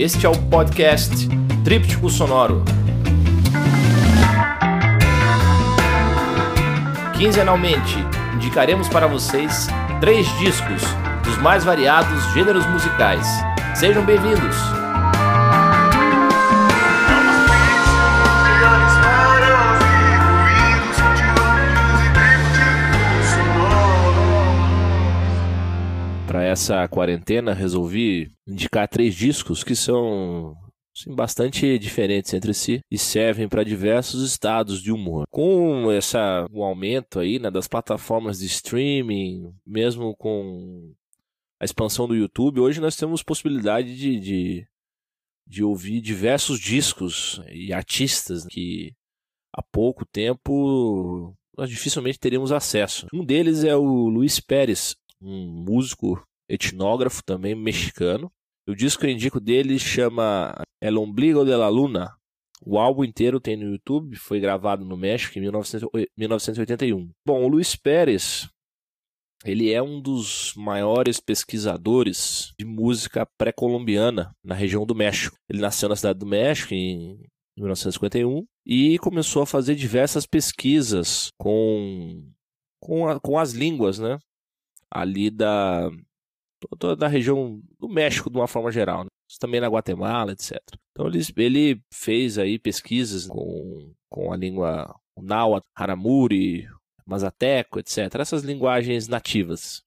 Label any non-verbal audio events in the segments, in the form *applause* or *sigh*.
Este é o podcast Tríptico Sonoro. Quinzenalmente, indicaremos para vocês três discos dos mais variados gêneros musicais. Sejam bem-vindos! Para essa quarentena, resolvi indicar três discos que são assim, bastante diferentes entre si e servem para diversos estados de humor. Com essa, o aumento aí né, das plataformas de streaming, mesmo com a expansão do YouTube, hoje nós temos possibilidade de, de, de ouvir diversos discos e artistas que há pouco tempo nós dificilmente teríamos acesso. Um deles é o Luiz Pérez, um músico etnógrafo também mexicano, o disco que eu indico dele chama El Ombligo de la Luna. O álbum inteiro tem no YouTube, foi gravado no México em 1981. Bom, o Luiz Pérez, ele é um dos maiores pesquisadores de música pré-colombiana na região do México. Ele nasceu na cidade do México em 1951 e começou a fazer diversas pesquisas com, com, a, com as línguas, né? Ali da, toda da região do México de uma forma geral, né? também na Guatemala, etc. Então ele, ele fez aí pesquisas com, com a língua náhuatl, haramuri, mazateco, etc. Essas linguagens nativas.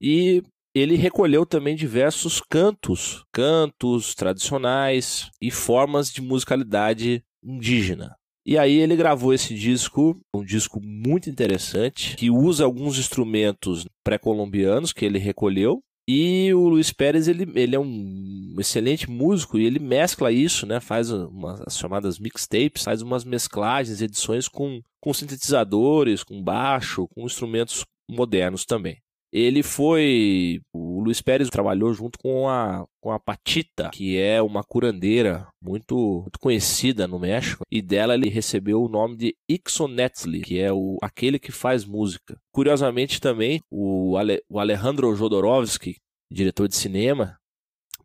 E ele recolheu também diversos cantos, cantos tradicionais e formas de musicalidade indígena. E aí ele gravou esse disco, um disco muito interessante, que usa alguns instrumentos pré-colombianos que ele recolheu e o Luiz Pérez, ele, ele é um excelente músico e ele mescla isso, né? Faz umas as chamadas mixtapes, faz umas mesclagens, edições com, com sintetizadores, com baixo, com instrumentos modernos também. Ele foi. O Luiz Pérez trabalhou junto com a, com a Patita, que é uma curandeira muito, muito conhecida no México, e dela ele recebeu o nome de Ixonetzli, que é o, aquele que faz música. Curiosamente também, o, Ale, o Alejandro Jodorowsky, diretor de cinema,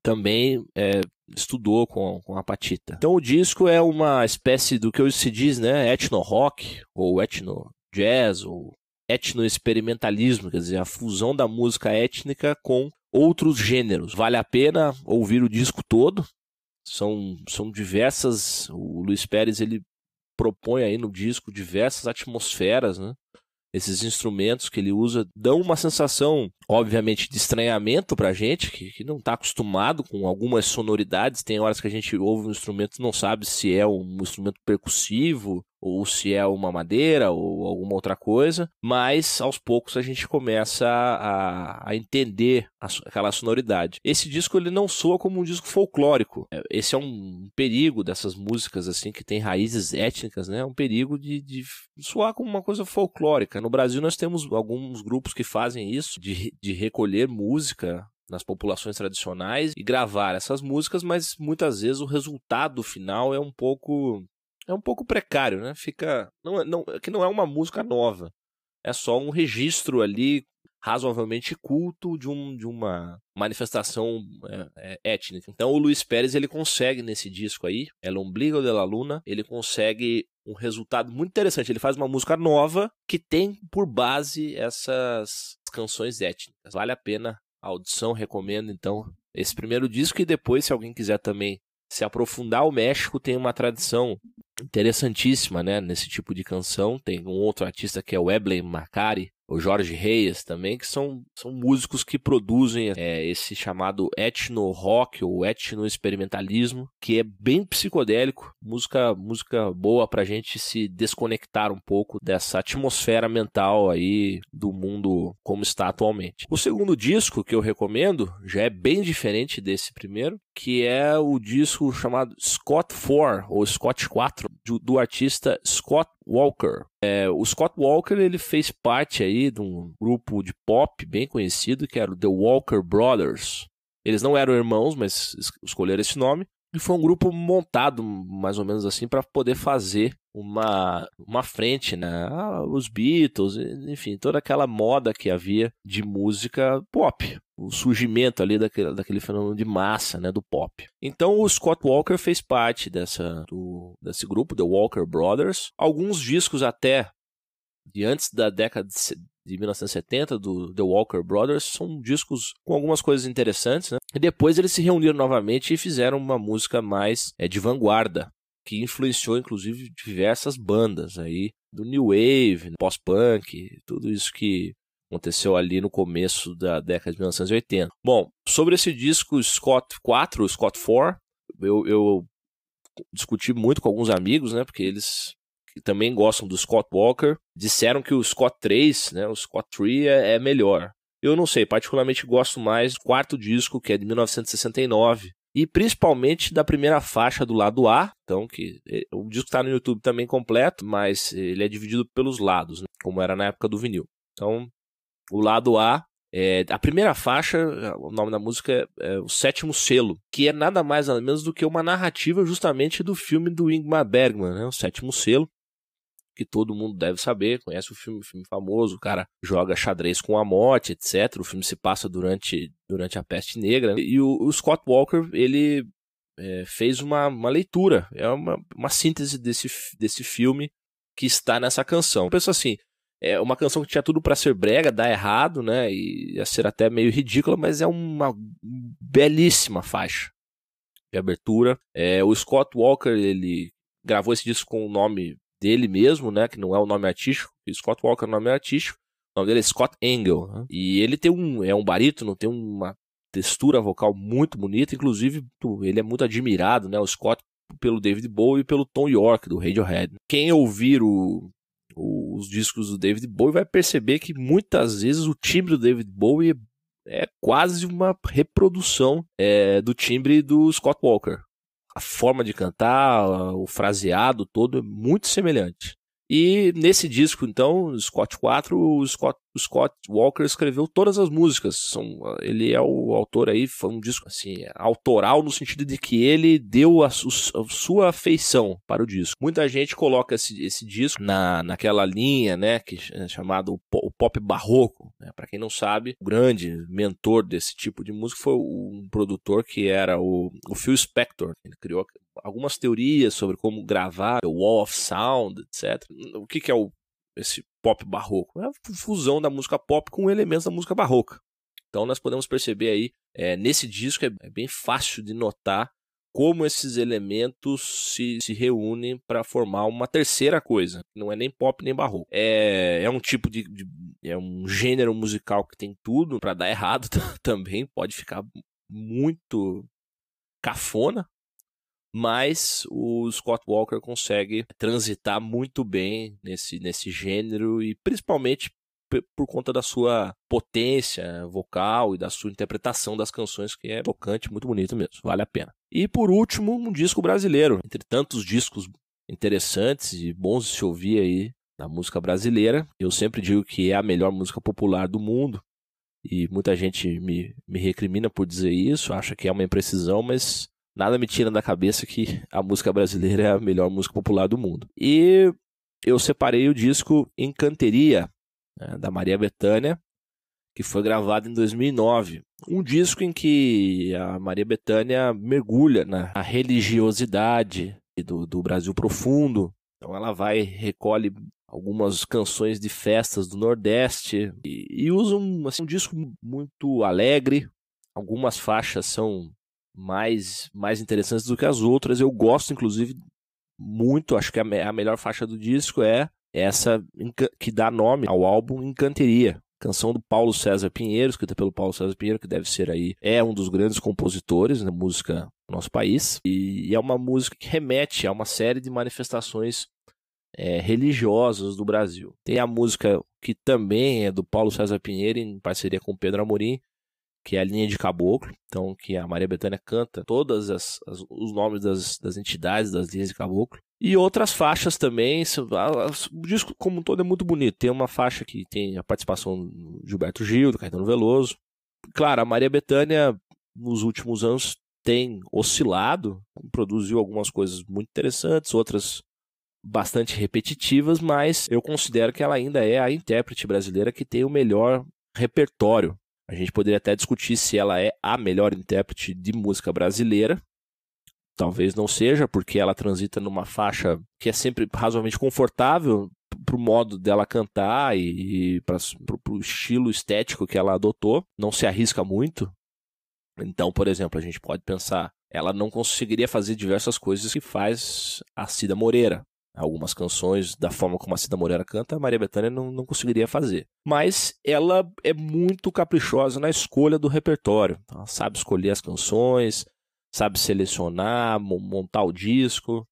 também é, estudou com, com a Patita. Então o disco é uma espécie do que hoje se diz, né, etno rock ou etno jazz ou etnoexperimentalismo, quer dizer, a fusão da música étnica com outros gêneros. Vale a pena ouvir o disco todo. São, são diversas. O Luiz Pérez ele propõe aí no disco diversas atmosferas, né? Esses instrumentos que ele usa dão uma sensação, obviamente, de estranhamento pra gente, que, que não está acostumado com algumas sonoridades. Tem horas que a gente ouve um instrumento e não sabe se é um instrumento percussivo ou se é uma madeira ou alguma outra coisa, mas aos poucos a gente começa a, a entender a, aquela sonoridade. Esse disco ele não soa como um disco folclórico. É, esse é um perigo dessas músicas assim que tem raízes étnicas, né? É um perigo de, de soar como uma coisa folclórica. No Brasil nós temos alguns grupos que fazem isso, de, de recolher música nas populações tradicionais e gravar essas músicas, mas muitas vezes o resultado final é um pouco é um pouco precário, né? Fica. Não, é, não, é que não é uma música nova. É só um registro ali razoavelmente culto de, um, de uma manifestação é, é, étnica. Então o Luiz Pérez ele consegue nesse disco aí, El Ombligo de la Luna, ele consegue um resultado muito interessante. Ele faz uma música nova que tem por base essas canções étnicas. Vale a pena a audição, recomendo então esse primeiro disco e depois se alguém quiser também se aprofundar, o México tem uma tradição interessantíssima, né, nesse tipo de canção. Tem um outro artista que é o Eblem Macari, o Jorge Reis também, que são, são músicos que produzem é, esse chamado etno rock ou etno experimentalismo, que é bem psicodélico, música música boa pra gente se desconectar um pouco dessa atmosfera mental aí do mundo como está atualmente. O segundo disco que eu recomendo já é bem diferente desse primeiro, que é o disco chamado Scott 4 ou Scott 4 do, do artista Scott Walker. É, o Scott Walker ele fez parte aí de um grupo de pop bem conhecido que era o The Walker Brothers. Eles não eram irmãos, mas escolheram esse nome. E foi um grupo montado, mais ou menos assim, para poder fazer uma, uma frente, né? Ah, os Beatles, enfim, toda aquela moda que havia de música pop. O surgimento ali daquele, daquele fenômeno de massa, né? Do pop. Então o Scott Walker fez parte dessa, do, desse grupo, The Walker Brothers. Alguns discos até de antes da década de 1970 do The Walker Brothers são discos com algumas coisas interessantes, né? E depois eles se reuniram novamente e fizeram uma música mais é, de vanguarda, que influenciou inclusive diversas bandas aí do new wave, pós-punk, tudo isso que aconteceu ali no começo da década de 1980. Bom, sobre esse disco Scott 4, Scott 4, eu, eu discuti muito com alguns amigos, né? Porque eles que também gostam do Scott Walker, disseram que o Scott 3, né, o Scott 3 é, é melhor. Eu não sei, particularmente gosto mais do quarto disco, que é de 1969, e principalmente da primeira faixa do lado A, então que é, o disco está no YouTube também completo, mas ele é dividido pelos lados, né, como era na época do vinil. Então, o lado A é, a primeira faixa, o nome da música é, é, O Sétimo Selo, que é nada mais nada menos do que uma narrativa justamente do filme do Ingmar Bergman, né, O Sétimo Selo, que todo mundo deve saber, conhece o filme, filme famoso, o cara joga xadrez com a morte, etc. O filme se passa durante, durante a peste negra. E o, o Scott Walker, ele é, fez uma, uma leitura, é uma, uma síntese desse, desse filme que está nessa canção. Eu penso assim, é uma canção que tinha tudo para ser brega, dar errado, né? E ia ser até meio ridícula, mas é uma belíssima faixa de abertura. É, o Scott Walker, ele gravou esse disco com o nome dele mesmo, né? Que não é o nome artístico. Scott Walker é o nome artístico. O nome dele é Scott Engel. Né? E ele tem um. É um barítono, tem uma textura vocal muito bonita. Inclusive, ele é muito admirado, né? O Scott pelo David Bowie e pelo Tom York, do Radiohead. Quem ouvir o, os discos do David Bowie vai perceber que muitas vezes o timbre do David Bowie é quase uma reprodução é, do timbre do Scott Walker a forma de cantar, o fraseado todo é muito semelhante. E nesse disco, então, Scott 4, o Scott, o Scott Walker escreveu todas as músicas. São, ele é o autor aí, foi um disco assim, autoral no sentido de que ele deu a, a sua afeição para o disco. Muita gente coloca esse, esse disco na, naquela linha, né, que é chamado o pop barroco. Né? Para quem não sabe, o grande mentor desse tipo de música foi um produtor que era o, o Phil Spector. Ele criou algumas teorias sobre como gravar, o Wall of Sound, etc. O que, que é o, esse pop barroco? É a fusão da música pop com elementos da música barroca. Então nós podemos perceber aí, é, nesse disco é, é bem fácil de notar como esses elementos se, se reúnem para formar uma terceira coisa. Não é nem pop nem barroco. É, é um tipo de, de é um gênero musical que tem tudo para dar errado *laughs* também. Pode ficar muito cafona, mas o Scott Walker consegue transitar muito bem nesse, nesse gênero e principalmente por conta da sua potência vocal e da sua interpretação das canções, que é tocante, muito bonito mesmo, vale a pena. E por último, um disco brasileiro, entre tantos discos interessantes e bons de se ouvir aí da música brasileira. Eu sempre digo que é a melhor música popular do mundo. E muita gente me, me recrimina por dizer isso, acha que é uma imprecisão, mas nada me tira da cabeça que a música brasileira é a melhor música popular do mundo. E eu separei o disco Encanteria, né, da Maria Bethânia, que foi gravado em 2009. Um disco em que a Maria Bethânia mergulha na religiosidade do, do Brasil profundo. Então ela vai, recolhe algumas canções de festas do Nordeste e, e usa um, assim, um disco muito alegre. Algumas faixas são mais, mais interessantes do que as outras. Eu gosto, inclusive, muito, acho que a, a melhor faixa do disco é essa que dá nome ao álbum Encanteria. Canção do Paulo César Pinheiro, escrita pelo Paulo César Pinheiro, que deve ser aí, é um dos grandes compositores da música do nosso país. E é uma música que remete a uma série de manifestações é, religiosas do Brasil. Tem a música que também é do Paulo César Pinheiro, em parceria com Pedro Amorim, que é a linha de caboclo, então que a Maria Bethânia canta todos os nomes das, das entidades das linhas de caboclo. E outras faixas também, o disco como um todo é muito bonito. Tem uma faixa que tem a participação do Gilberto Gil, do Caetano Veloso. Claro, a Maria Bethânia, nos últimos anos, tem oscilado, produziu algumas coisas muito interessantes, outras bastante repetitivas, mas eu considero que ela ainda é a intérprete brasileira que tem o melhor repertório. A gente poderia até discutir se ela é a melhor intérprete de música brasileira. Talvez não seja, porque ela transita numa faixa que é sempre razoavelmente confortável para o modo dela cantar e, e para o estilo estético que ela adotou. Não se arrisca muito. Então, por exemplo, a gente pode pensar, ela não conseguiria fazer diversas coisas que faz a Cida Moreira algumas canções da forma como a Cida Moreira canta, a Maria Bethânia não, não conseguiria fazer. Mas ela é muito caprichosa na escolha do repertório. Ela sabe escolher as canções, sabe selecionar, montar o disco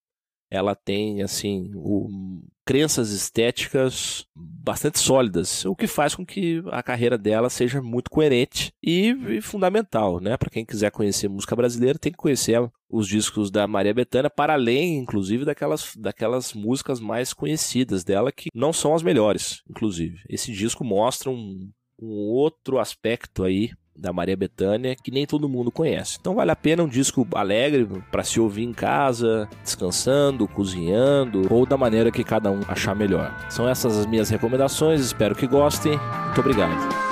ela tem assim o, crenças estéticas bastante sólidas, o que faz com que a carreira dela seja muito coerente e, e fundamental, né? Para quem quiser conhecer música brasileira, tem que conhecer os discos da Maria Bethânia, para além, inclusive, daquelas, daquelas músicas mais conhecidas dela, que não são as melhores, inclusive. Esse disco mostra um, um outro aspecto aí da Maria Bethânia que nem todo mundo conhece. Então vale a pena um disco alegre para se ouvir em casa, descansando, cozinhando ou da maneira que cada um achar melhor. São essas as minhas recomendações, espero que gostem. Muito obrigado.